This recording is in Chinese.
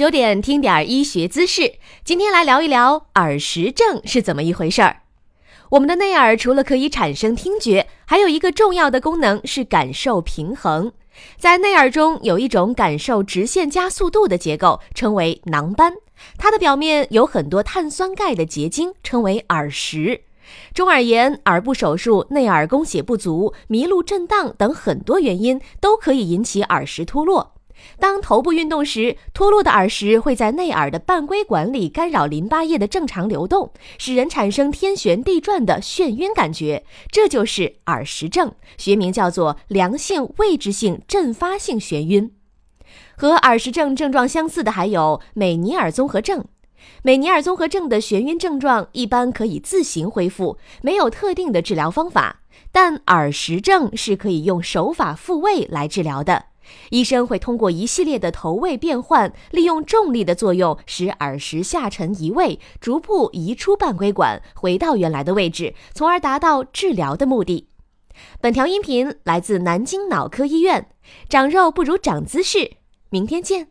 九点听点医学姿势，今天来聊一聊耳石症是怎么一回事儿。我们的内耳除了可以产生听觉，还有一个重要的功能是感受平衡。在内耳中有一种感受直线加速度的结构，称为囊斑，它的表面有很多碳酸钙的结晶，称为耳石。中耳炎、耳部手术、内耳供血不足、麋鹿震荡等很多原因都可以引起耳石脱落。当头部运动时，脱落的耳石会在内耳的半规管里干扰淋巴液的正常流动，使人产生天旋地转的眩晕感觉，这就是耳石症，学名叫做良性位置性阵发性眩晕。和耳石症症状相似的还有美尼尔综合症。美尼尔综合症的眩晕症状一般可以自行恢复，没有特定的治疗方法，但耳石症是可以用手法复位来治疗的。医生会通过一系列的头位变换，利用重力的作用，使耳石下沉移位，逐步移出半规管，回到原来的位置，从而达到治疗的目的。本条音频来自南京脑科医院，长肉不如长姿势，明天见。